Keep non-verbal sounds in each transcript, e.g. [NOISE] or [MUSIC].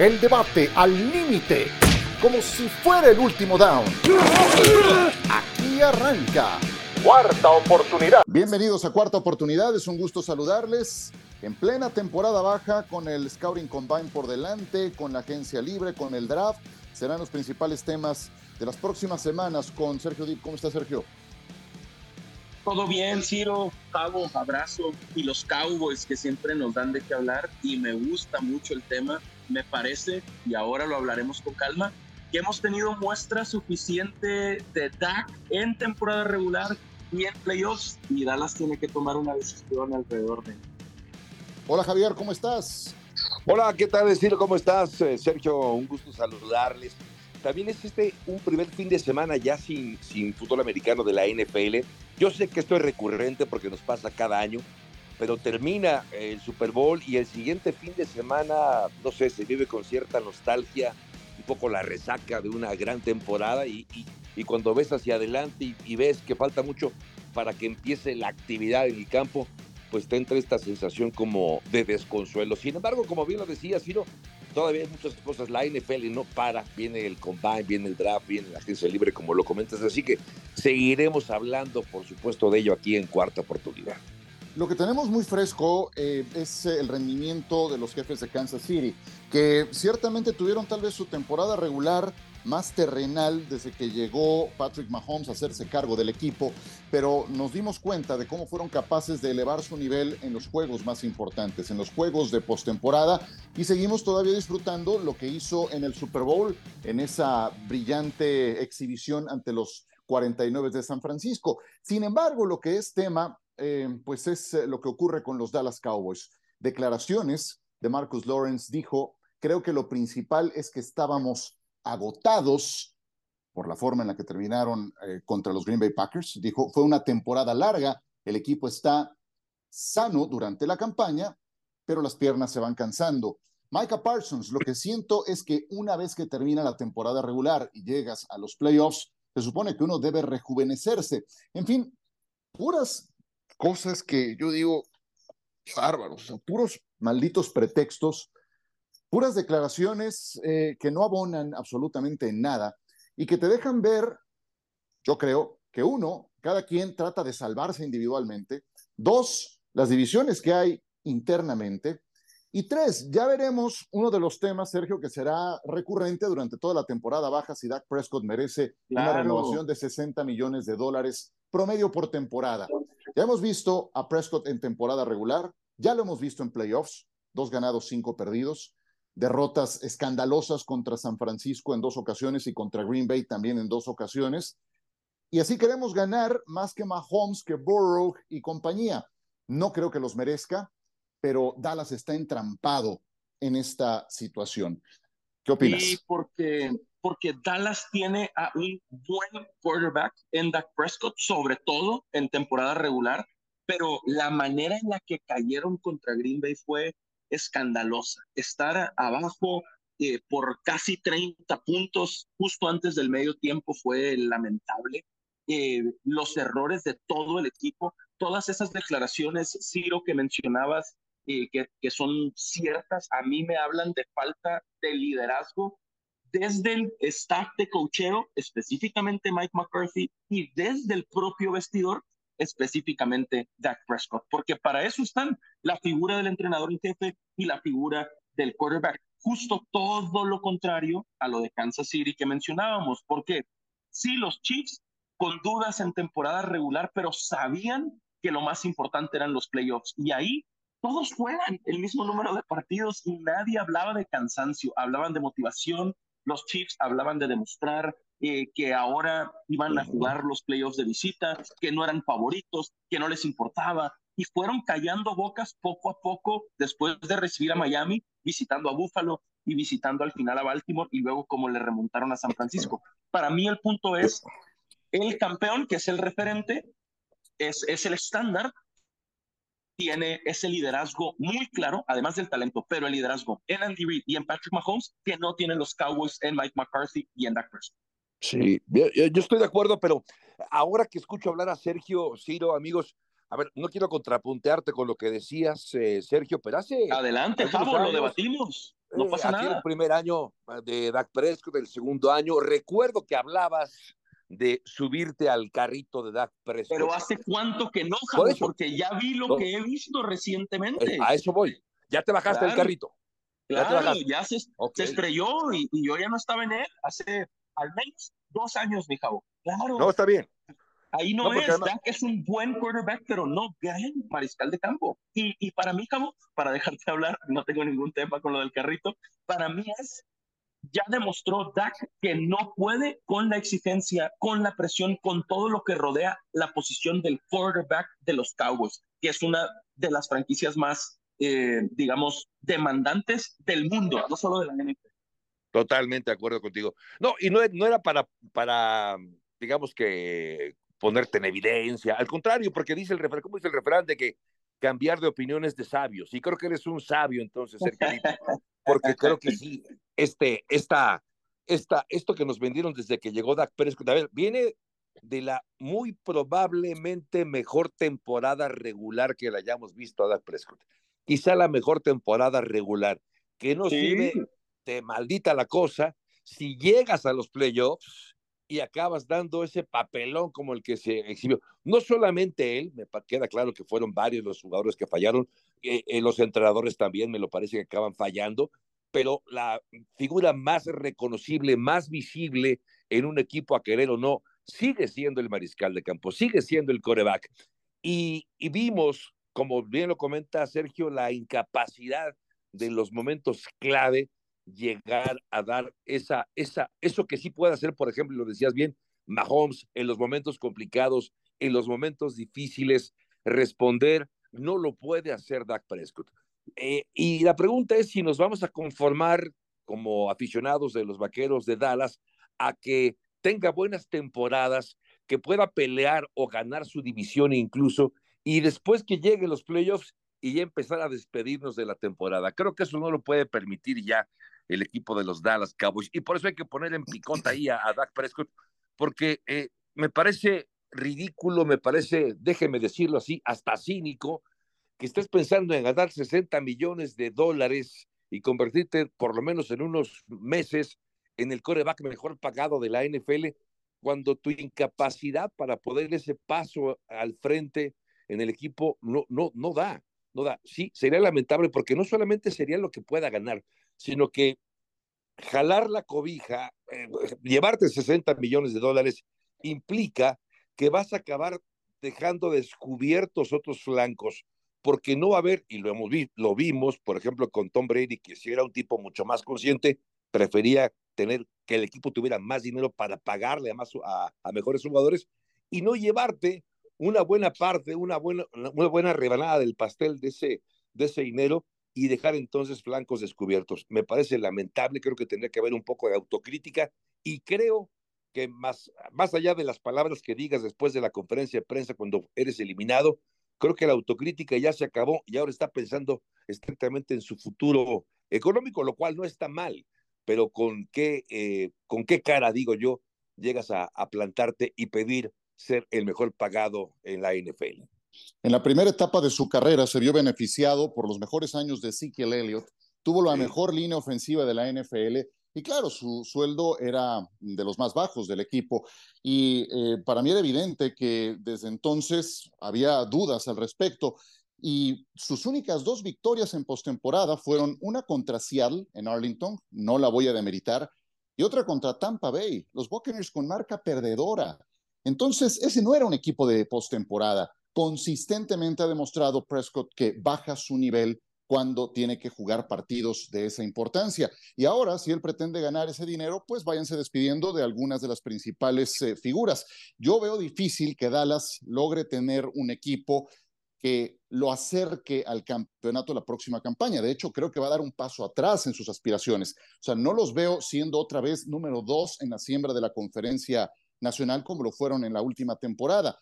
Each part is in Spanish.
El debate al límite, como si fuera el último down. Aquí arranca. Cuarta oportunidad. Bienvenidos a Cuarta Oportunidad, es un gusto saludarles. En plena temporada baja, con el Scouting Combine por delante, con la agencia libre, con el draft, serán los principales temas de las próximas semanas con Sergio Dip. ¿Cómo está Sergio? Todo bien, Ciro, Pavo, abrazo. Y los Cowboys que siempre nos dan de qué hablar y me gusta mucho el tema. Me parece, y ahora lo hablaremos con calma, que hemos tenido muestra suficiente de Dak en temporada regular y en playoffs y Dallas tiene que tomar una decisión alrededor de Hola Javier, ¿cómo estás? Hola, ¿qué tal, Ciro? ¿Cómo estás? Eh, Sergio, un gusto saludarles. También es este un primer fin de semana ya sin, sin fútbol americano de la NFL. Yo sé que esto es recurrente porque nos pasa cada año, pero termina el Super Bowl y el siguiente fin de semana, no sé, se vive con cierta nostalgia, un poco la resaca de una gran temporada y, y, cuando ves hacia adelante y, ves que falta mucho para que empiece la actividad en el campo, pues te entra esta sensación como de desconsuelo. Sin embargo, como bien lo decía Ciro, todavía hay muchas cosas. La NFL no para, viene el combine, viene el draft, viene la agencia libre, como lo comentas. Así que seguiremos hablando, por supuesto, de ello aquí en cuarta oportunidad. Lo que tenemos muy fresco eh, es el rendimiento de los jefes de Kansas City, que ciertamente tuvieron tal vez su temporada regular más terrenal desde que llegó Patrick Mahomes a hacerse cargo del equipo, pero nos dimos cuenta de cómo fueron capaces de elevar su nivel en los juegos más importantes, en los juegos de postemporada, y seguimos todavía disfrutando lo que hizo en el Super Bowl, en esa brillante exhibición ante los 49 de San Francisco. Sin embargo, lo que es tema, eh, pues es eh, lo que ocurre con los Dallas Cowboys. Declaraciones de Marcus Lawrence dijo, creo que lo principal es que estábamos agotados por la forma en la que terminaron eh, contra los Green Bay Packers. Dijo, fue una temporada larga, el equipo está sano durante la campaña, pero las piernas se van cansando. Micah Parsons, lo que siento es que una vez que termina la temporada regular y llegas a los playoffs, se supone que uno debe rejuvenecerse. En fin, puras cosas que yo digo, bárbaros, puros malditos pretextos puras declaraciones eh, que no abonan absolutamente en nada y que te dejan ver, yo creo, que uno, cada quien trata de salvarse individualmente, dos, las divisiones que hay internamente, y tres, ya veremos uno de los temas, Sergio, que será recurrente durante toda la temporada baja si Dak Prescott merece una renovación de 60 millones de dólares promedio por temporada. Ya hemos visto a Prescott en temporada regular, ya lo hemos visto en playoffs, dos ganados, cinco perdidos derrotas escandalosas contra San Francisco en dos ocasiones y contra Green Bay también en dos ocasiones. Y así queremos ganar más que Mahomes, que Burrow y compañía. No creo que los merezca, pero Dallas está entrampado en esta situación. ¿Qué opinas? Sí, porque, porque Dallas tiene a un buen quarterback en Dak Prescott, sobre todo en temporada regular, pero la manera en la que cayeron contra Green Bay fue escandalosa. Estar abajo eh, por casi 30 puntos justo antes del medio tiempo fue lamentable. Eh, los errores de todo el equipo, todas esas declaraciones, Ciro, que mencionabas, eh, que, que son ciertas, a mí me hablan de falta de liderazgo desde el staff de cocheo, específicamente Mike McCarthy, y desde el propio vestidor, específicamente Dak Prescott, porque para eso están la figura del entrenador en jefe y la figura del quarterback. Justo todo lo contrario a lo de Kansas City que mencionábamos, porque sí, los Chiefs con dudas en temporada regular, pero sabían que lo más importante eran los playoffs y ahí todos juegan el mismo número de partidos y nadie hablaba de cansancio, hablaban de motivación, los Chiefs hablaban de demostrar eh, que ahora iban a jugar los playoffs de visita, que no eran favoritos, que no les importaba, y fueron callando bocas poco a poco después de recibir a Miami, visitando a Buffalo y visitando al final a Baltimore y luego como le remontaron a San Francisco. Para mí el punto es, el campeón, que es el referente, es, es el estándar, tiene ese liderazgo muy claro, además del talento, pero el liderazgo en Andy Reid y en Patrick Mahomes, que no tienen los Cowboys en Mike McCarthy y en Dak Prescott. Sí, yo, estoy de acuerdo, pero ahora que escucho hablar a Sergio, Ciro, amigos, a ver, no quiero contrapuntearte con lo que decías, eh, Sergio, pero hace... Adelante, Pablo, lo debatimos. no pasa aquí nada. el primer año de Dak Prescott, el segundo año, recuerdo que hablabas de subirte al carrito de Dak Prescott. Pero hace cuánto que no, Por Javi, eso. porque ya vi lo No. que he visto recientemente. A eso voy. Ya te bajaste el Claro. carrito. ya te Claro, bajaste. ya se, Ok. se estrelló y, y yo ya no estaba en él hace al menos dos años, mi Javo. Claro, No, está bien. ahí no, no, es. además- Dak es un buen quarterback, pero no gran mariscal de campo. Y, y para mí, Javo, para dejarte hablar, no tengo ningún tema con lo del carrito, para mí es, ya demostró Dak que no puede con la exigencia, con la presión, con todo lo que rodea la posición del quarterback de los Cowboys, que es una de las franquicias más, eh, digamos, demandantes del mundo, no solo de la NFL. Totalmente de acuerdo contigo. No, y no, no era para, para, digamos que ponerte en evidencia. Al contrario, porque dice el refrán, ¿cómo dice el refrán? De que cambiar de opiniones de sabios. Y creo que eres un sabio entonces, Sergio, [LAUGHS] porque creo que sí, este, esta, esta, esto que nos vendieron desde que llegó Dak Prescott, a ver, viene de la muy probablemente mejor temporada regular que la hayamos visto a Dak Prescott. Quizá la mejor temporada regular, que no Sí. sirve de maldita la cosa si llegas a los playoffs y acabas dando ese papelón como el que se exhibió. No solamente él, me queda claro que fueron varios los jugadores que fallaron, eh, eh, los entrenadores también me lo parece que acaban fallando, pero la figura más reconocible, más visible en un equipo a querer o no, sigue siendo el mariscal de campo, sigue siendo el coreback. Y vimos, como bien lo comenta Sergio, la incapacidad de los momentos clave llegar a dar esa, esa, eso que sí puede hacer, por ejemplo, lo decías bien, Mahomes en los momentos complicados, en los momentos difíciles, responder, no lo puede hacer Dak Prescott. Eh, y la pregunta es si nos vamos a conformar como aficionados de los Vaqueros de Dallas a que tenga buenas temporadas, que pueda pelear o ganar su división incluso, y después que lleguen los playoffs y ya empezar a despedirnos de la temporada. Creo que eso no lo puede permitir ya el equipo de los Dallas Cowboys. Y por eso hay que poner en picota ahí a, a Dak Prescott, porque eh, me parece ridículo, me parece, déjeme decirlo así, hasta cínico, que estés pensando en ganar 60 millones de dólares y convertirte por lo menos en unos meses en el coreback mejor pagado de la NFL, cuando tu incapacidad para poder ese paso al frente en el equipo no, no, no da, no da. Sí, sería lamentable porque no solamente sería lo que pueda ganar, sino que jalar la cobija, eh, llevarte 60 millones de dólares implica que vas a acabar dejando descubiertos otros flancos, porque no va a haber, y lo hemos visto, lo vimos, por ejemplo, con Tom Brady, que si era un tipo mucho más consciente, prefería tener que el equipo tuviera más dinero para pagarle a, más, a mejores jugadores y no llevarte una buena parte, una buena, una buena rebanada del pastel de ese, de ese dinero y dejar entonces flancos descubiertos. Me parece lamentable, creo que tendría que haber un poco de autocrítica y creo que más, más allá de las palabras que digas después de la conferencia de prensa cuando eres eliminado, creo que la autocrítica ya se acabó y ahora está pensando estrictamente en su futuro económico, lo cual no está mal, pero con qué, eh, con qué cara, digo yo, llegas a, a plantarte y pedir ser el mejor pagado en la NFL. En la primera etapa de su carrera se vio beneficiado por los mejores años de Ezekiel Elliott, tuvo la mejor línea ofensiva de la NFL y claro, su sueldo era de los más bajos del equipo y eh, para mí era evidente que desde entonces había dudas al respecto y sus únicas dos victorias en postemporada fueron una contra Seattle en Arlington, no la voy a demeritar, y otra contra Tampa Bay, los Buccaneers con marca perdedora. Entonces, ese no era un equipo de postemporada. Consistentemente ha demostrado Prescott que baja su nivel cuando tiene que jugar partidos de esa importancia. Y ahora, si él pretende ganar ese dinero, pues váyanse despidiendo de algunas de las principales eh, figuras. Yo veo difícil que Dallas logre tener un equipo que lo acerque al campeonato la próxima campaña. De hecho, creo que va a dar un paso atrás en sus aspiraciones. O sea, no los veo siendo otra vez número dos en la siembra de la conferencia nacional como lo fueron en la última temporada.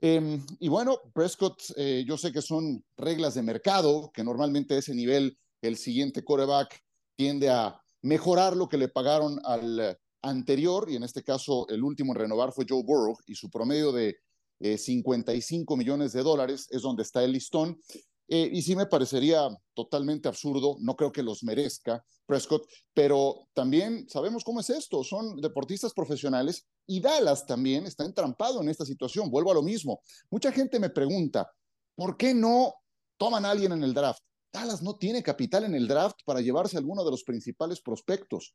Eh, y bueno, Prescott, eh, yo sé que son reglas de mercado, que normalmente a ese nivel el siguiente coreback tiende a mejorar lo que le pagaron al anterior, y en este caso el último en renovar fue Joe Burrow, y su promedio de eh, 55 millones de dólares es donde está el listón. Eh, y sí me parecería totalmente absurdo, no creo que los merezca Prescott, pero también sabemos cómo es esto, son deportistas profesionales y Dallas también está entrampado en esta situación, vuelvo a lo mismo. Mucha gente me pregunta, ¿por qué no toman a alguien en el draft? Dallas no tiene capital en el draft para llevarse a alguno de los principales prospectos.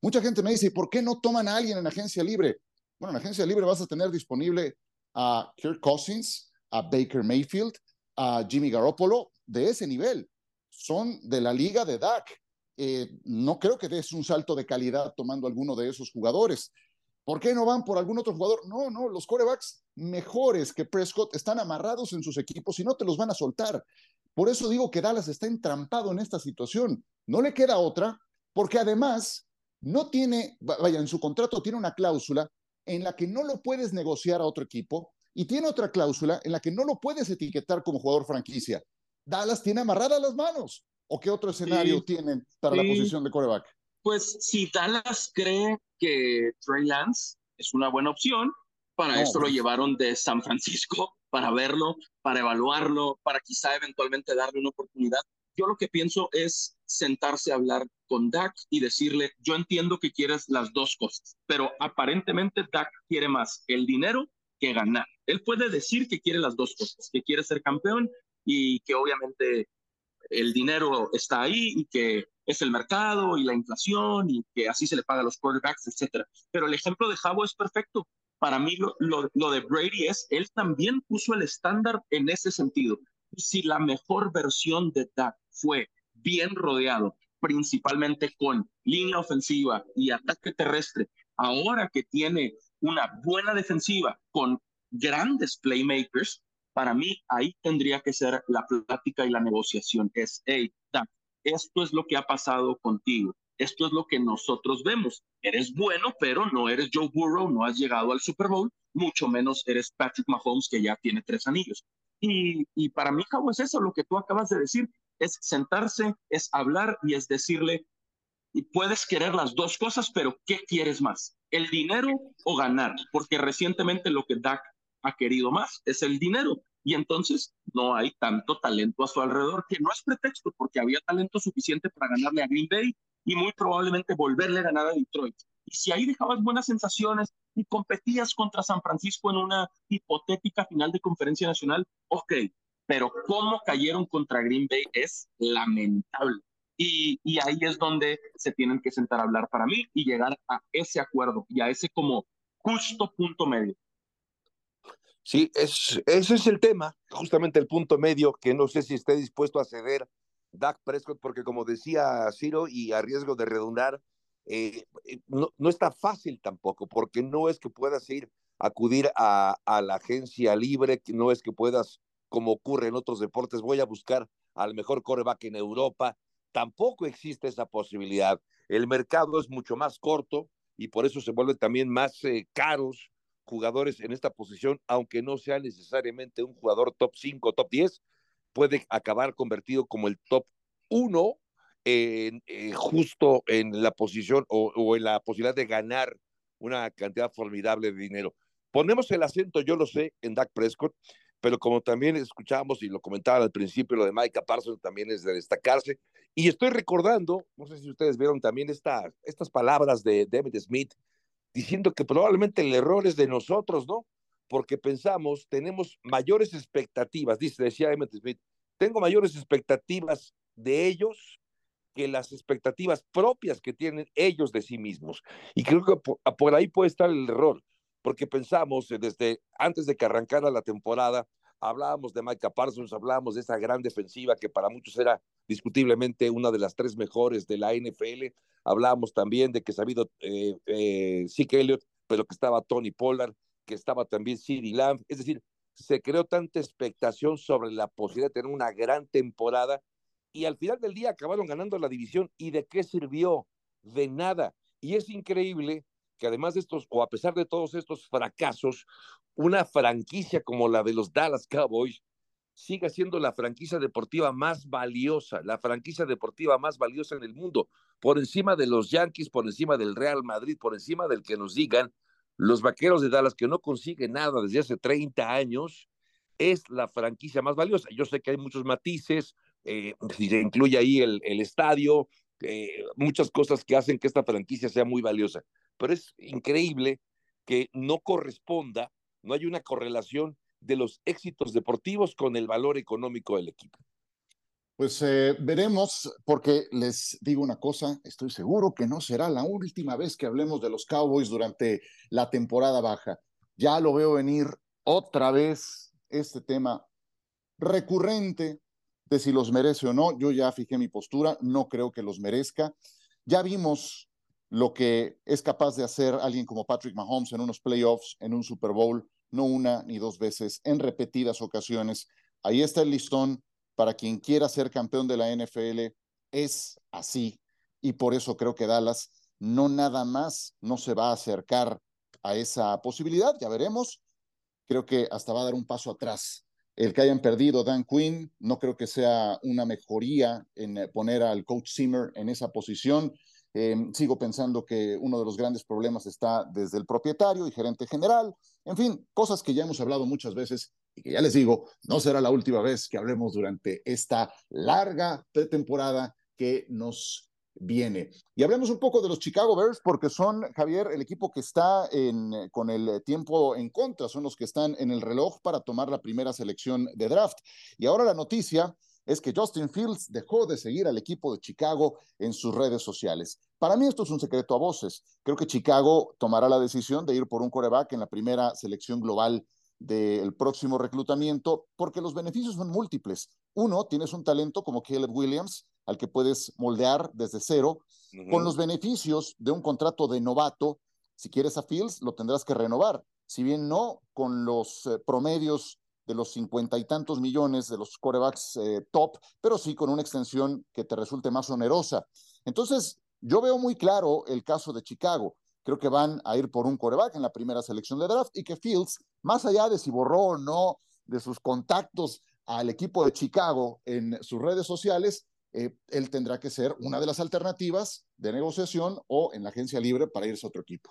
Mucha gente me dice, ¿por qué no toman a alguien en agencia libre? Bueno, en agencia libre vas a tener disponible a Kirk Cousins, a Baker Mayfield, a Jimmy Garoppolo de ese nivel. Son de la liga de Dak. Eh, no creo que des un salto de calidad tomando alguno de esos jugadores. ¿Por qué no van por algún otro jugador? No, no, los corebacks mejores que Prescott están amarrados en sus equipos y no te los van a soltar. Por eso digo que Dallas está entrampado en esta situación. No le queda otra, porque además no tiene, vaya, en su contrato tiene una cláusula en la que no lo puedes negociar a otro equipo y tiene otra cláusula en la que no lo puedes etiquetar como jugador franquicia. Dallas tiene amarradas las manos. ¿O qué otro escenario tienen para la posición de coreback? Pues si Dallas cree que Trey Lance es una buena opción, para eso lo pues. llevaron de San Francisco, [LAUGHS] para verlo, para evaluarlo, para quizá eventualmente darle una oportunidad. Yo lo que pienso es sentarse a hablar con Dak y decirle, yo entiendo que quieres las dos cosas, pero aparentemente Dak quiere más el dinero que ganar. Él puede decir que quiere las dos cosas, que quiere ser campeón y que obviamente el dinero está ahí y que es el mercado y la inflación y que así se le paga a los quarterbacks, etc. Pero el ejemplo de Javo es perfecto. Para mí lo, lo, de Brady es, él también puso el estándar en ese sentido. Si la mejor versión de Dak fue bien rodeado, principalmente con línea ofensiva y ataque terrestre, ahora que tiene una buena defensiva con grandes playmakers, para mí ahí tendría que ser la plática y la negociación. Es, hey, Dak, esto es lo que ha pasado contigo. Esto es lo que nosotros vemos. Eres bueno, pero no eres Joe Burrow, no has llegado al Super Bowl, mucho menos eres Patrick Mahomes, que ya tiene tres anillos. Y, y para mí, Javo, es eso lo que tú acabas de decir, es sentarse, es hablar y es decirle, y puedes querer las dos cosas, pero ¿qué quieres más? ¿El dinero o ganar? Porque recientemente lo que Dak ha querido más es el dinero. Y entonces no hay tanto talento a su alrededor, que no es pretexto, porque había talento suficiente para ganarle a Green Bay y muy probablemente volverle a ganar a Detroit. Y si ahí dejabas buenas sensaciones y competías contra San Francisco en una hipotética final de conferencia nacional, ok, pero cómo cayeron contra Green Bay es lamentable. Y, y, ahí es donde se tienen que sentar a hablar para mí y llegar a ese acuerdo y a ese como justo punto medio. Sí, es, ese es el tema, justamente el punto medio que no sé si esté dispuesto a ceder Dak Prescott, porque como decía Ciro, y a riesgo de redundar, eh, eh, no, no, está fácil tampoco, porque no es que puedas ir a acudir a, a la agencia libre, no es que puedas, como ocurre en otros deportes, voy a buscar al mejor coreback en Europa, tampoco existe esa posibilidad. El mercado es mucho más corto y por eso se vuelven también más eh, caros jugadores en esta posición, aunque no sea necesariamente un jugador top 5, top 10, puede acabar convertido como el top 1 en, eh, justo en la posición o, en la posibilidad de ganar una cantidad formidable de dinero. Ponemos el acento, yo lo sé, en Dak Prescott, pero como también escuchábamos y lo comentaban al principio, lo de Micah Parsons también es de destacarse. Y estoy recordando, no sé si ustedes vieron también esta, estas palabras de David Smith, diciendo que probablemente el error es de nosotros, ¿no? Porque pensamos, tenemos mayores expectativas, dice, decía Emmett Smith, tengo mayores expectativas de ellos que las expectativas propias que tienen ellos de sí mismos. Y creo que por, por ahí puede estar el error, porque pensamos eh, desde antes de que arrancara la temporada, hablábamos de Micah Parsons, hablábamos de esa gran defensiva que para muchos era discutiblemente una de las tres mejores de la NFL. Hablábamos también de que habido eh, eh, Elliott, pero que estaba Tony Pollard, que estaba también CeeDee Lamb. Es decir, se creó tanta expectación sobre la posibilidad de tener una gran temporada y al final del día acabaron ganando la división. ¿Y de qué sirvió? De nada. Y es increíble que además de estos, o a pesar de todos estos fracasos, una franquicia como la de los Dallas Cowboys siga siendo la franquicia deportiva más valiosa, la franquicia deportiva más valiosa en el mundo, por encima de los Yankees, por encima del Real Madrid, por encima del que nos digan los vaqueros de Dallas que no consiguen nada desde hace 30 años, es la franquicia más valiosa. Yo sé que hay muchos matices, eh, si se incluye ahí el, el estadio, eh, muchas cosas que hacen que esta franquicia sea muy valiosa, pero es increíble que no corresponda, no hay una correlación de los éxitos deportivos con el valor económico del equipo. Pues eh, veremos, porque les digo una cosa, estoy seguro que no será la última vez que hablemos de los Cowboys durante la temporada baja. Ya lo veo venir otra vez este tema recurrente de si los merece o no. Yo ya fijé mi postura, no creo que los merezca. Ya vimos lo que es capaz de hacer alguien como Patrick Mahomes en unos playoffs, en un Super Bowl, no una ni dos veces, en repetidas ocasiones. Ahí está el listón para quien quiera ser campeón de la NFL es así. Y por eso creo que Dallas no nada más no se va a acercar a esa posibilidad, ya veremos. Creo que hasta va a dar un paso atrás. El que hayan perdido Dan Quinn, no creo que sea una mejoría en poner al coach Zimmer en esa posición. Em, sigo pensando que uno de los grandes problemas está desde el propietario y gerente general. En fin, cosas que ya hemos hablado muchas veces y que ya les digo, no será la última vez que hablemos durante esta larga pretemporada que nos viene. Y hablemos un poco de los Chicago Bears porque son, Javier, el equipo que está en, con el tiempo en contra, son los que están en el reloj para tomar la primera selección de draft. Y ahora la noticia es que Justin Fields dejó de seguir al equipo de Chicago en sus redes sociales. Para mí esto es un secreto a voces. Creo que Chicago tomará la decisión de ir por un coreback en la primera selección global del próximo reclutamiento, porque los beneficios son múltiples. Uno, tienes un talento como Caleb Williams, al que puedes moldear desde cero, con los beneficios de un contrato de novato. Si quieres a Fields, lo tendrás que renovar. Si bien no con los eh, promedios de los cincuenta y tantos millones de los corebacks eh, top, pero sí con una extensión que te resulte más onerosa. Entonces, yo veo muy claro el caso de Chicago. Creo que van a ir por un coreback en la primera selección de draft y que Fields, más allá de si borró o no de sus contactos al equipo de Chicago en sus redes sociales, eh, él tendrá que ser una de las alternativas de negociación o en la agencia libre para irse a otro equipo.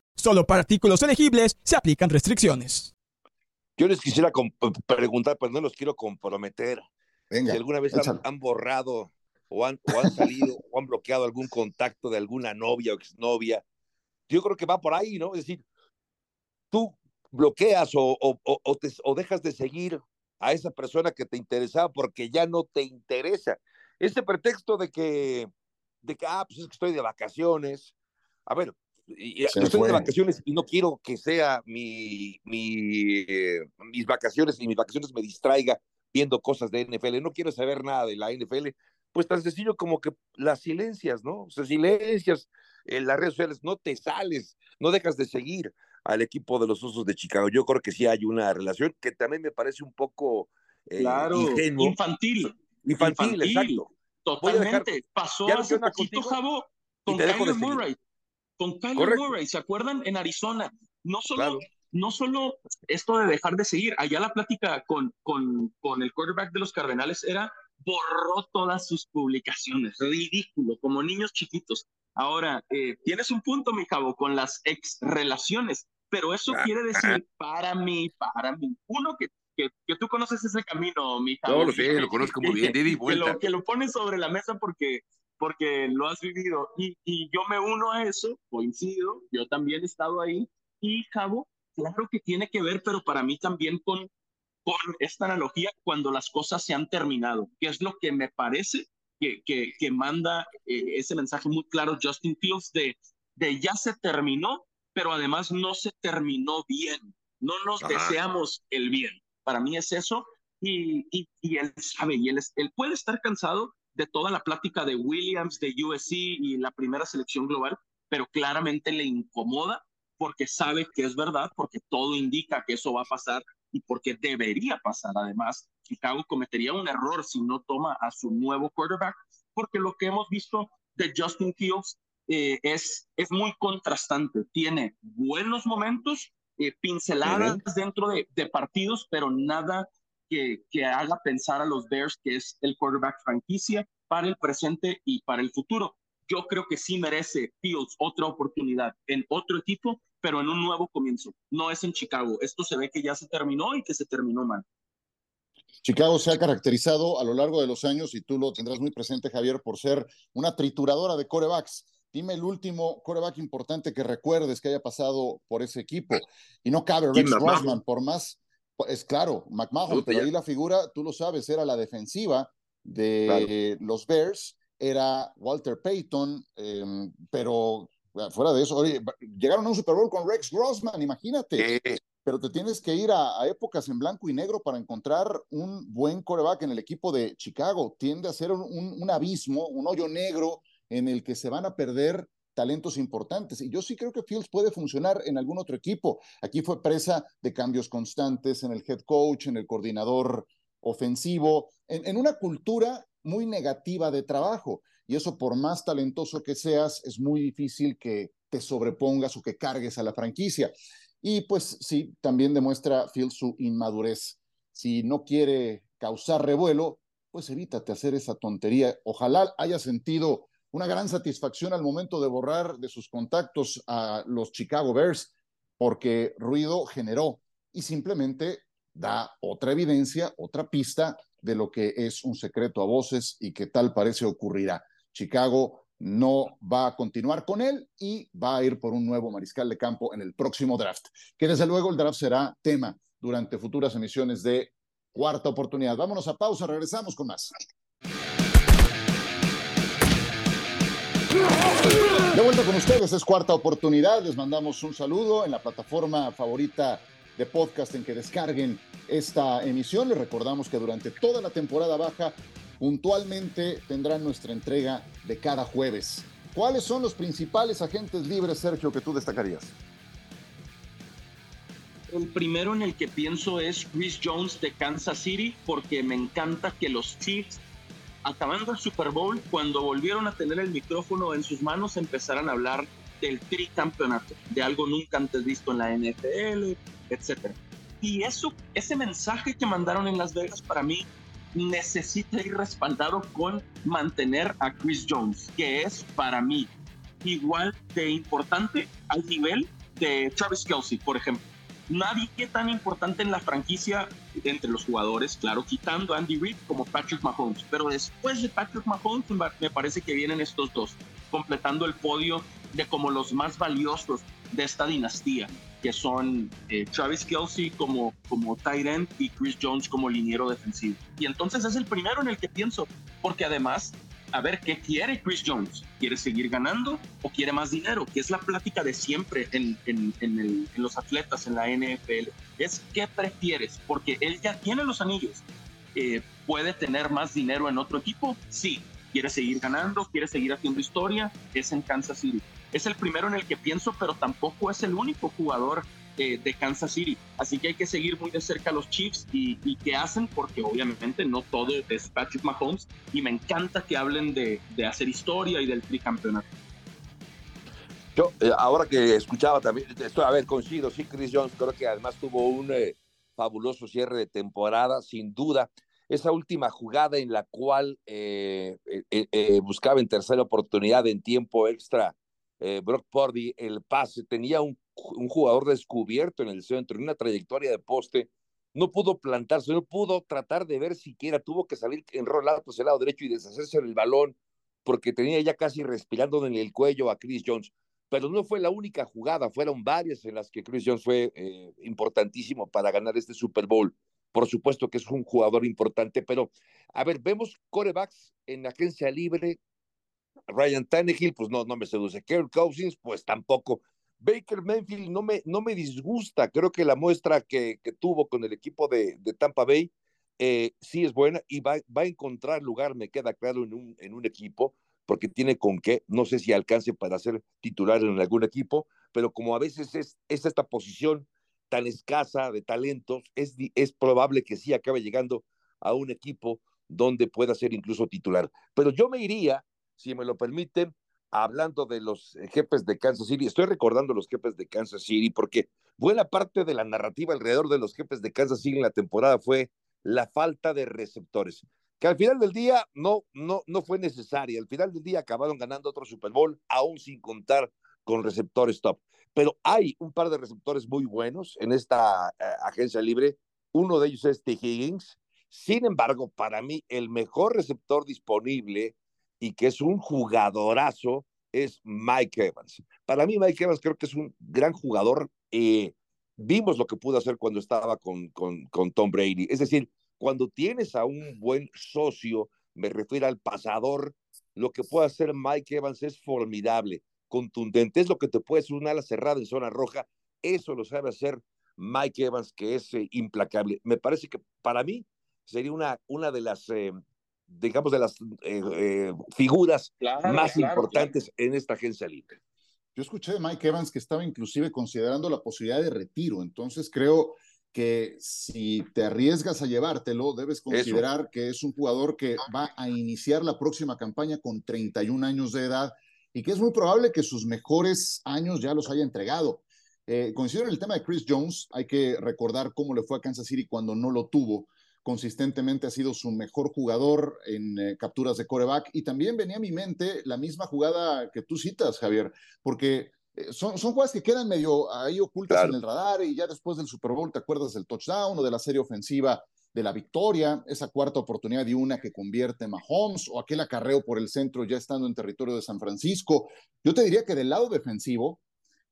Solo para artículos elegibles se aplican restricciones. Yo les quisiera preguntar, pero no los quiero comprometer. si alguna vez han, borrado o han, salido o han bloqueado algún contacto de alguna novia o exnovia. Yo creo que va por ahí, ¿no? Es decir, tú bloqueas o, o, dejas de seguir a esa persona que te interesaba porque ya no te interesa. Ese pretexto de que, de que, ah, pues es que estoy de vacaciones. A ver, estoy de vacaciones y no quiero que sea mi, mi eh, mis vacaciones y mis vacaciones me distraiga viendo cosas de NFL. No quiero saber nada de la NFL. Pues tan sencillo como que las silencias, ¿no? O sea, silencias en las redes sociales, no te sales, no dejas de seguir al equipo de los Osos de Chicago. Yo creo que sí hay una relación que también me parece un poco eh, infantil. infantil. exacto. Totalmente. Pasó hace poquito, Javo, con Kyler Murray con Kyler Murray, ¿se acuerdan? En Arizona. No solo, no solo esto de dejar de seguir, allá la plática con, con, con el quarterback de los Cardenales era borró todas sus publicaciones, ridículo, como niños chiquitos. Ahora, eh, tienes un punto, mi cabo, con las ex relaciones, pero eso ah, quiere decir para mí, para mí, uno que, que, que tú conoces ese camino, mi cabo. No, lo sé, lo conozco [LAUGHS] muy bien, Didi, que, lo, que lo pones sobre la mesa porque porque lo has vivido. Y, y yo me uno a eso, coincido, yo también he estado ahí. Y Javo, claro que tiene que ver, pero para mí también con, con esta analogía cuando las cosas se han terminado, que es lo que me parece que, que, que manda eh, ese mensaje muy claro Justin Fields de, de ya se terminó, pero además no se terminó bien. No nos deseamos el bien. Para mí es eso. Y, y, y él sabe, y él, él puede estar cansado de toda la plática de Williams, de USC y la primera selección global, pero claramente le incomoda porque sabe que es verdad, porque todo indica que eso va a pasar y porque debería pasar. Además, Chicago cometería un error si no toma a su nuevo quarterback, porque lo que hemos visto de Justin Fields eh, es, es muy contrastante. Tiene buenos momentos, eh, pinceladas dentro de, de, partidos, pero nada que, que haga pensar a los Bears que es el quarterback franquicia para el presente y para el futuro. Yo creo que sí merece Fields otra oportunidad en otro equipo pero en un nuevo comienzo. No es en Chicago. Esto se ve que ya se terminó y que se terminó mal. Chicago se ha caracterizado a lo largo de los años, y tú lo tendrás muy presente, Javier, por ser una trituradora de corebacks. Dime el último coreback importante que recuerdes que haya pasado por ese equipo. Y no cabe Rex Grossman, por más, es claro, McMahon, pero ahí la figura, tú lo sabes, era la defensiva de los Bears, era Walter Payton, em, pero Fuera de eso, oye, llegaron a un Super Bowl con Rex Grossman, imagínate. Pero te tienes que ir a, épocas en blanco y negro para encontrar un buen coreback en el equipo de Chicago. Tiende a ser un, abismo, un hoyo negro en el que se van a perder talentos importantes. Y yo sí creo que Fields puede funcionar en algún otro equipo. Aquí fue presa de cambios constantes en el head coach, en el coordinador ofensivo, en una cultura muy negativa de trabajo y eso por más talentoso que seas, es muy difícil que te sobrepongas o que cargues a la franquicia. Y pues sí, también demuestra Phil su inmadurez. Si no quiere causar revuelo, pues evítate hacer esa tontería. Ojalá haya sentido una gran satisfacción al momento de borrar de sus contactos a los Chicago Bears, porque ruido generó y simplemente da otra evidencia, otra pista de lo que es un secreto a voces y que tal parece ocurrirá. Chicago no va a continuar con él y va a ir por un nuevo mariscal de campo en el próximo draft, que desde luego el draft será tema durante futuras emisiones de cuarta oportunidad. Vámonos a pausa, regresamos con más. De vuelta con ustedes, es cuarta oportunidad. Les mandamos un saludo en la plataforma favorita de podcast en que descarguen esta emisión. Les recordamos que durante toda la temporada baja puntualmente tendrán nuestra entrega de cada jueves. ¿Cuáles son los principales agentes libres, Sergio, que tú destacarías? El primero en el que pienso es Chris Jones de Kansas City, porque me encanta que los Chiefs, acabando el Super Bowl, cuando volvieron a tener el micrófono en sus manos, empezaran a hablar del tricampeonato, de algo nunca antes visto en la NFL, etc. Y eso, ese mensaje que mandaron en Las Vegas para mí necesita ir respaldado con mantener a Chris Jones, que es para mí igual de importante al nivel de Travis Kelsey, por ejemplo. Nadie tan importante en la franquicia entre los jugadores, claro, quitando Andy Reid como Patrick Mahomes. Pero después de Patrick Mahomes, me parece que vienen estos dos, completando el podio de como los más valiosos de esta dinastía que son eh, Travis Kelsey como, como tight end y Chris Jones como liniero defensivo. Y entonces es el primero en el que pienso, porque además, a ver, ¿qué quiere Chris Jones? ¿Quiere seguir ganando o quiere más dinero? Que es la plática de siempre en, en, en, los atletas en la NFL. Es qué prefieres, porque él ya tiene los anillos. Eh, ¿Puede tener más dinero en otro equipo? Sí. ¿Quiere seguir ganando? ¿Quiere seguir haciendo historia? Es en Kansas City es el primero en el que pienso, pero tampoco es el único jugador eh, de Kansas City. Así que hay que seguir muy de cerca a los Chiefs y, qué hacen, porque obviamente no todo es Patrick Mahomes y me encanta que hablen de, hacer historia y del tricampeonato. Yo, eh, ahora que escuchaba también, estoy, a ver, coincido, sí, Chris Jones, creo que además tuvo un eh, fabuloso cierre de temporada, sin duda. Esa última jugada en la cual buscaba en tercera oportunidad en tiempo extra eh, Brock Purdy, el pase, tenía un, jugador descubierto en el centro, en una trayectoria de poste, no pudo plantarse, no pudo tratar de ver siquiera, tuvo que salir enrolado por el lado derecho y deshacerse del balón, porque tenía ya casi respirando en el cuello a Chris Jones. Pero no fue la única jugada, fueron varias en las que Chris Jones fue eh, importantísimo para ganar este Super Bowl. por supuesto que es un jugador importante, pero a ver, vemos corebacks en agencia libre. Ryan Tannehill, pues no, no me seduce. Kirk Cousins, pues tampoco. Baker Mayfield no me, no me disgusta. Creo que la muestra que, que tuvo con el equipo de, de Tampa Bay eh, sí es buena y va, va, a encontrar lugar, me queda claro, en un, en un equipo, porque tiene con qué. No sé si alcance para ser titular en algún equipo, pero como a veces es, es esta posición tan escasa de talentos, es, es probable que sí acabe llegando a un equipo donde pueda ser incluso titular. Pero yo me iría, si me lo permiten, hablando de los jefes de Kansas City, estoy recordando los jefes de Kansas City porque buena parte de la narrativa alrededor de los jefes de Kansas City en la temporada fue la falta de receptores, que al final del día no, no, no fue necesaria. Al final del día acabaron ganando otro Super Bowl, aún sin contar con receptores top. Pero hay un par de receptores muy buenos en esta uh, agencia libre. Uno de ellos es T. Higgins. Sin embargo, para mí, el mejor receptor disponible y que es un jugadorazo es Mike Evans. Para mí, Mike Evans creo que es un gran jugador. Eh, vimos lo que pudo hacer cuando estaba con, con, con Tom Brady. Es decir, cuando tienes a un buen socio, me refiero al pasador, lo que puede hacer Mike Evans es formidable contundente, es lo que te puede hacer un ala cerrada en zona roja, eso lo sabe hacer Mike Evans, que es eh, implacable. Me parece que para mí sería una, una de las, eh, digamos, de las eh, figuras claro, más claro, importantes claro. en esta agencia libre. Yo escuché de Mike Evans que estaba inclusive considerando la posibilidad de retiro, entonces creo que si te arriesgas a llevártelo, debes considerar Eso. que es un jugador que va a iniciar la próxima campaña con 31 años de edad y que es muy probable que sus mejores años ya los haya entregado. Eh, coincido en el tema de Chris Jones, hay que recordar cómo le fue a Kansas City cuando no lo tuvo. Consistentemente ha sido su mejor jugador en eh, capturas de coreback y también venía a mi mente la misma jugada que tú citas, Javier, porque eh, son, son jugadas que quedan medio ahí ocultas claro. en el radar y ya después del Super Bowl te acuerdas del touchdown o de la serie ofensiva de la victoria, esa cuarta oportunidad de una que convierte Mahomes o aquel acarreo por el centro ya estando en territorio de San Francisco. Yo te diría que del lado defensivo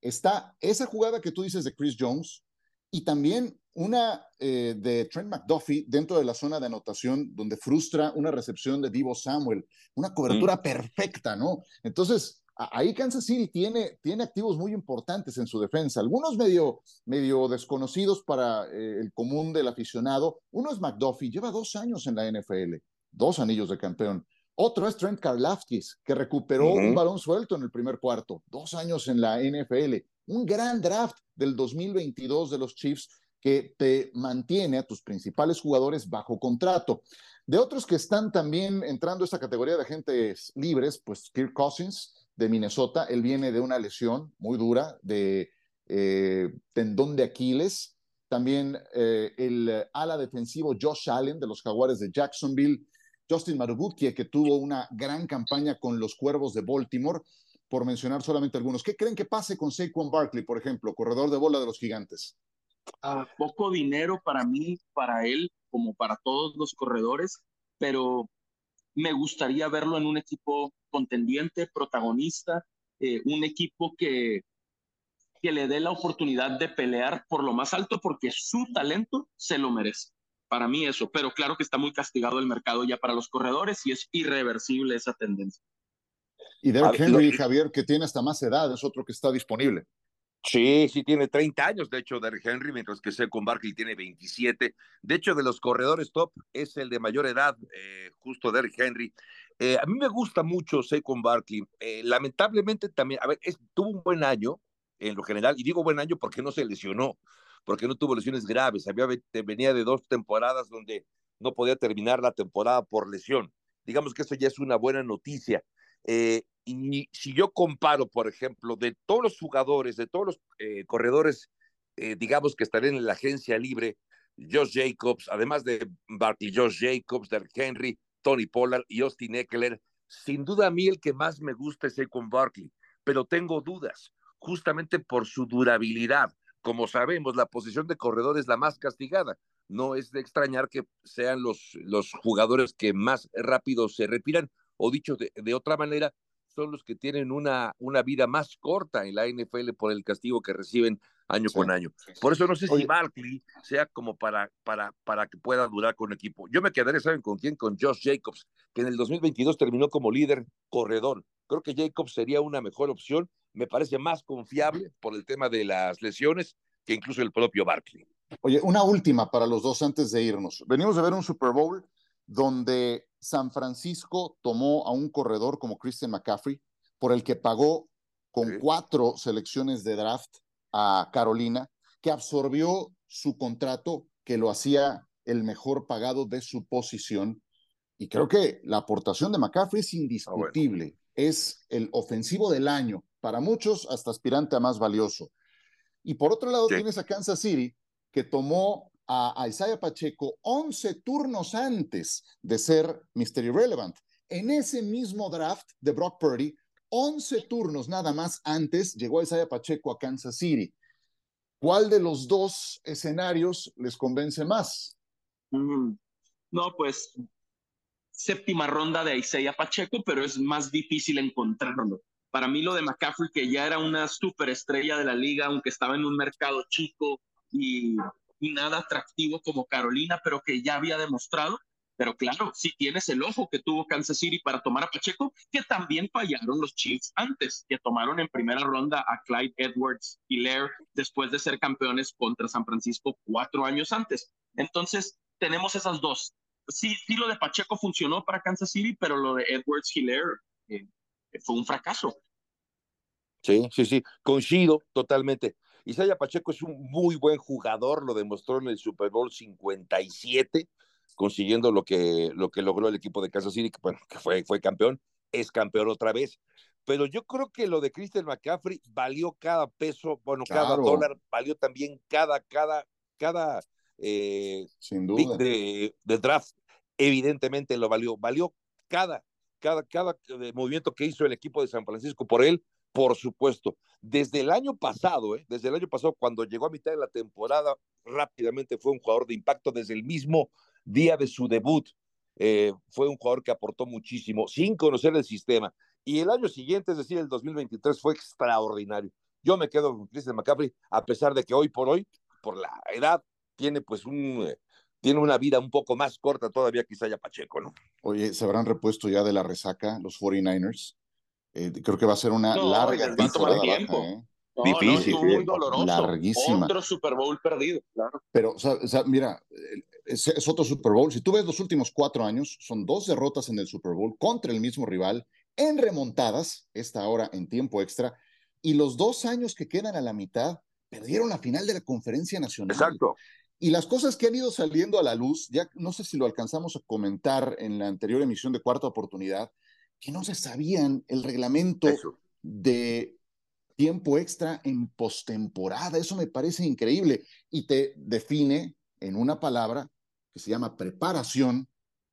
está esa jugada que tú dices de Chris Jones y también una eh, de Trent McDuffie dentro de la zona de anotación donde frustra una recepción de Divo Samuel, una cobertura mm. perfecta, ¿no? Entonces, ahí Kansas City tiene, tiene activos muy importantes en su defensa, algunos medio, medio desconocidos para eh, el común del aficionado. Uno es McDuffie, lleva dos años en la NFL, dos anillos de campeón. Otro es Trent Karlaftis, que recuperó uh -huh. un balón suelto en el primer cuarto, dos años en la NFL. Un gran draft del 2022 de los Chiefs que te mantiene a tus principales jugadores bajo contrato. De otros que están también entrando a esta categoría de agentes libres, pues Kirk Cousins, de Minnesota. Él viene de una lesión muy dura de eh, tendón de Aquiles. También eh, el ala defensivo Josh Allen de los Jaguares de Jacksonville. Justin Marubukie, que tuvo una gran campaña con los Cuervos de Baltimore, por mencionar solamente algunos. ¿Qué creen que pase con Saquon Barkley, por ejemplo, corredor de bola de los Gigantes? Uh, poco dinero para mí, para él, como para todos los corredores, pero me gustaría verlo en un equipo contendiente, protagonista, eh, un equipo que, que le dé la oportunidad de pelear por lo más alto porque su talento se lo merece. Para mí eso, pero claro que está muy castigado el mercado ya para los corredores y es irreversible esa tendencia. Y Derek Henry, Javier, que tiene hasta más edad, es otro que está disponible. Sí, sí, tiene 30 años, de hecho, Derrick Henry, mientras que Saquon Barkley tiene 27. De hecho, de los corredores top, es el de mayor edad, eh, justo Derrick Henry. Eh, a mí me gusta mucho Saquon Barkley. Eh, lamentablemente también, a ver, es, tuvo un buen año en lo general, y digo buen año porque no se lesionó, porque no tuvo lesiones graves. Había, venía de dos temporadas donde no podía terminar la temporada por lesión. Digamos que eso ya es una buena noticia. Eh, y si yo comparo, por ejemplo, de todos los jugadores, de todos los eh, corredores, eh, digamos que estarían en la agencia libre, Josh Jacobs, además de Barkley, Josh Jacobs, Derrick Henry, Tony Pollard y Austin Eckler, sin duda a mí el que más me gusta es con Barkley, pero tengo dudas, justamente por su durabilidad. Como sabemos, la posición de corredor es la más castigada. No es de extrañar que sean los, los jugadores que más rápido se retiran, o dicho de, de otra manera, son los que tienen una, una vida más corta en la NFL por el castigo que reciben año con año. Por eso no sé si Barkley sea como para, para, para que pueda durar con el equipo. Yo me quedaré, ¿saben con quién? Con Josh Jacobs, que en el 2022 terminó como líder corredor. Creo que Jacobs sería una mejor opción, me parece más confiable por el tema de las lesiones que incluso el propio Barkley. Oye, una última para los dos antes de irnos. Venimos de ver un Super Bowl donde San Francisco tomó a un corredor como Christian McCaffrey, por el que pagó con cuatro selecciones de draft a Carolina, que absorbió su contrato, que lo hacía el mejor pagado de su posición. Y creo que la aportación de McCaffrey es indiscutible. Es el ofensivo del año, para muchos hasta aspirante a más valioso. Y por otro lado tienes a Kansas City, que tomó a Isaiah Pacheco 11 turnos antes de ser Mr. Irrelevant. En ese mismo draft de Brock Purdy, 11 turnos nada más antes llegó Isaiah Pacheco a Kansas City. ¿Cuál de los dos escenarios les convence más? Mm, no, pues séptima ronda de Isaiah Pacheco, pero es más difícil encontrarlo. Para mí lo de McCaffrey, que ya era una superestrella de la liga, aunque estaba en un mercado chico y, y nada atractivo como Carolina, pero que ya había demostrado, pero claro, si tienes el ojo que tuvo Kansas City para tomar a Pacheco, que también fallaron los Chiefs antes, que tomaron en primera ronda a Clyde Edwards y Lair después de ser campeones contra San Francisco cuatro años antes. Entonces, tenemos esas dos. Sí, sí, lo de Pacheco funcionó para Kansas City, pero lo de Edwards y Lair eh, fue un fracaso. Sí, sí, sí, coincido totalmente. Isaiah Pacheco es un muy buen jugador, lo demostró en el Super Bowl 57 consiguiendo lo que, lo que logró el equipo de Kansas City, que, bueno, que fue, fue campeón, es campeón otra vez. Pero yo creo que lo de Christian McCaffrey valió cada peso, bueno, cada dólar, valió también cada, cada, cada eh, Sin duda. De, de, draft, evidentemente lo valió, valió cada, cada, cada eh, movimiento que hizo el equipo de San Francisco por él, por supuesto. Desde el año pasado, ¿eh? desde el año pasado, cuando llegó a mitad de la temporada, rápidamente fue un jugador de impacto desde el mismo día de su debut. Eh, fue un jugador que aportó muchísimo sin conocer el sistema. Y el año siguiente, es decir, el 2023, fue extraordinario. Yo me quedo con Christian McCaffrey, a pesar de que hoy por hoy, por la edad, tiene pues un, eh, tiene una vida un poco más corta todavía que Isaiah Pacheco, ¿no? Oye, ¿se habrán repuesto ya de la resaca los 49ers? Eh, creo que va a ser no, larga temporada tiempo. ¿eh? Difícil, muy doloroso. larguísima. Otro Super Bowl perdido, claro. Pero, o sea, o sea, mira, es, otro Super Bowl. Si tú ves los últimos cuatro años, son dos derrotas en el Super Bowl contra el mismo rival, en remontadas, esta hora en tiempo extra, y los dos años que quedan a la mitad, perdieron la final de la conferencia nacional. Exacto. Y las cosas que han ido saliendo a la luz, ya no sé si lo alcanzamos a comentar en la anterior emisión de Cuarta Oportunidad, que no se sabían el reglamento de tiempo extra en postemporada. Eso me parece increíble y te define en una palabra que se llama preparación,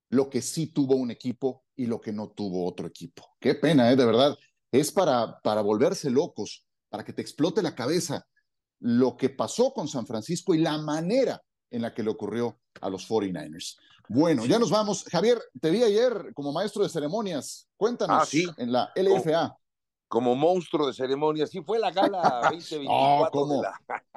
lo que sí tuvo un equipo y lo que no tuvo otro equipo. Qué pena, ¿eh? de verdad. Es para, para volverse locos, para que te explote la cabeza lo que pasó con San Francisco y la manera en la que le ocurrió a los 49ers. Bueno, ya nos vamos. Javier, te vi ayer como maestro de ceremonias. Cuéntanos ah, sí. en la LFA. Como, monstruo de ceremonias. Sí, fue la gala 2024. oh, como de,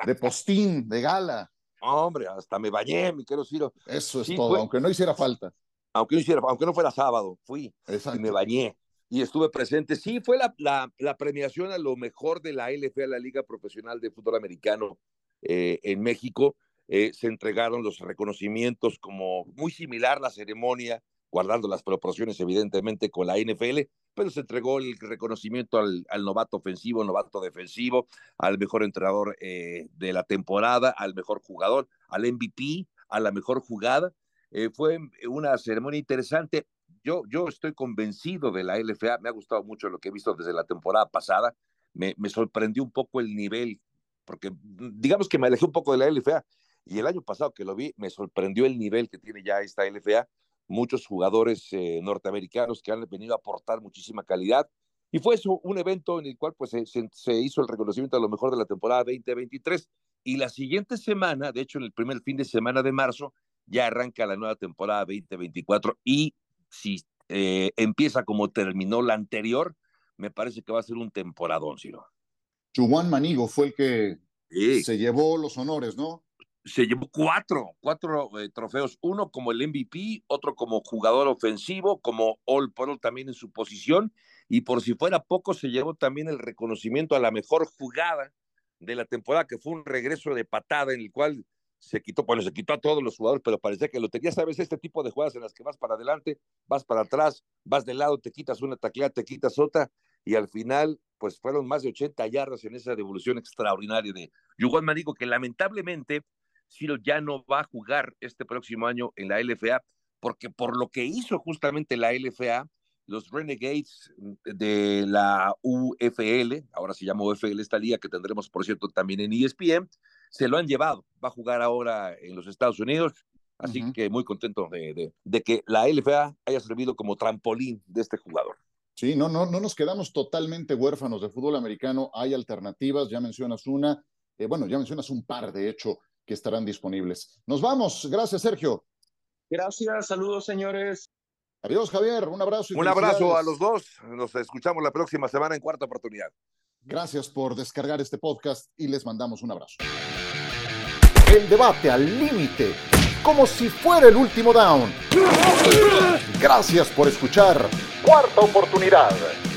de postín, de gala. Hombre, hasta me bañé, mi querido Ciro. Eso es todo, aunque no hiciera falta. Aunque no, hiciera, aunque no fuera sábado, fui y me bañé y estuve presente. Sí, fue la, la, la, premiación a lo mejor de la LFA, la Liga Profesional de Fútbol Americano eh, en México. Eh, se entregaron los reconocimientos como muy similar la ceremonia, guardando las proporciones evidentemente con la NFL, pero se entregó el reconocimiento al, novato ofensivo, novato defensivo, al mejor entrenador eh, de la temporada, al mejor jugador, al MVP, a la mejor jugada. Eh, fue una ceremonia interesante. Yo, yo estoy convencido de la LFA, me ha gustado mucho lo que he visto desde la temporada pasada, me, me sorprendió un poco el nivel, porque digamos que me alejé un poco de la LFA, y el año pasado que lo vi, me sorprendió el nivel que tiene ya esta LFA muchos jugadores eh, norteamericanos que han venido a aportar muchísima calidad. Y fue eso, un evento en el cual pues, se, se, hizo el reconocimiento a lo mejor de la temporada 2023. Y la siguiente semana, de hecho, en el primer fin de semana de marzo, ya arranca la nueva temporada 2024. Y si eh, empieza como terminó la anterior, me parece que va a ser un temporadón, Ciro. Juan Manigo fue el que se llevó los honores, ¿no? Se llevó cuatro, cuatro eh, trofeos, uno como el MVP, otro como jugador ofensivo, como All Pro también en su posición, y por si fuera poco, se llevó también el reconocimiento a la mejor jugada de la temporada, que fue un regreso de patada en el cual se quitó, bueno, se quitó a todos los jugadores, pero parecía que lo tenía, sabes, este tipo de jugadas en las que vas para adelante, vas para atrás, vas de lado, te quitas una tacleada, te quitas otra, y al final, pues fueron más de 80 yardas en esa devolución extraordinaria de Yuan Manigo, que lamentablemente Ciro ya no va a jugar este próximo año en la LFA, porque por lo que hizo justamente la LFA, los Renegades de la UFL, ahora se llama UFL esta liga que tendremos, por cierto, también en ESPN, se lo han llevado. Va a jugar ahora en los Estados Unidos. Así que muy contento de, que la LFA haya servido como trampolín de este jugador. Sí, no, no, no nos quedamos totalmente huérfanos de fútbol americano. Hay alternativas, ya mencionas una, eh, bueno, ya mencionas un par, de hecho, que estarán disponibles. Nos vamos. Gracias, Sergio. Gracias, saludos, señores. Adiós, Javier. Un abrazo. un abrazo a los dos. Nos escuchamos la próxima semana en cuarta oportunidad. Gracias por descargar este podcast y les mandamos un abrazo. El debate al límite, como si fuera el último down. Gracias por escuchar Cuarta Oportunidad.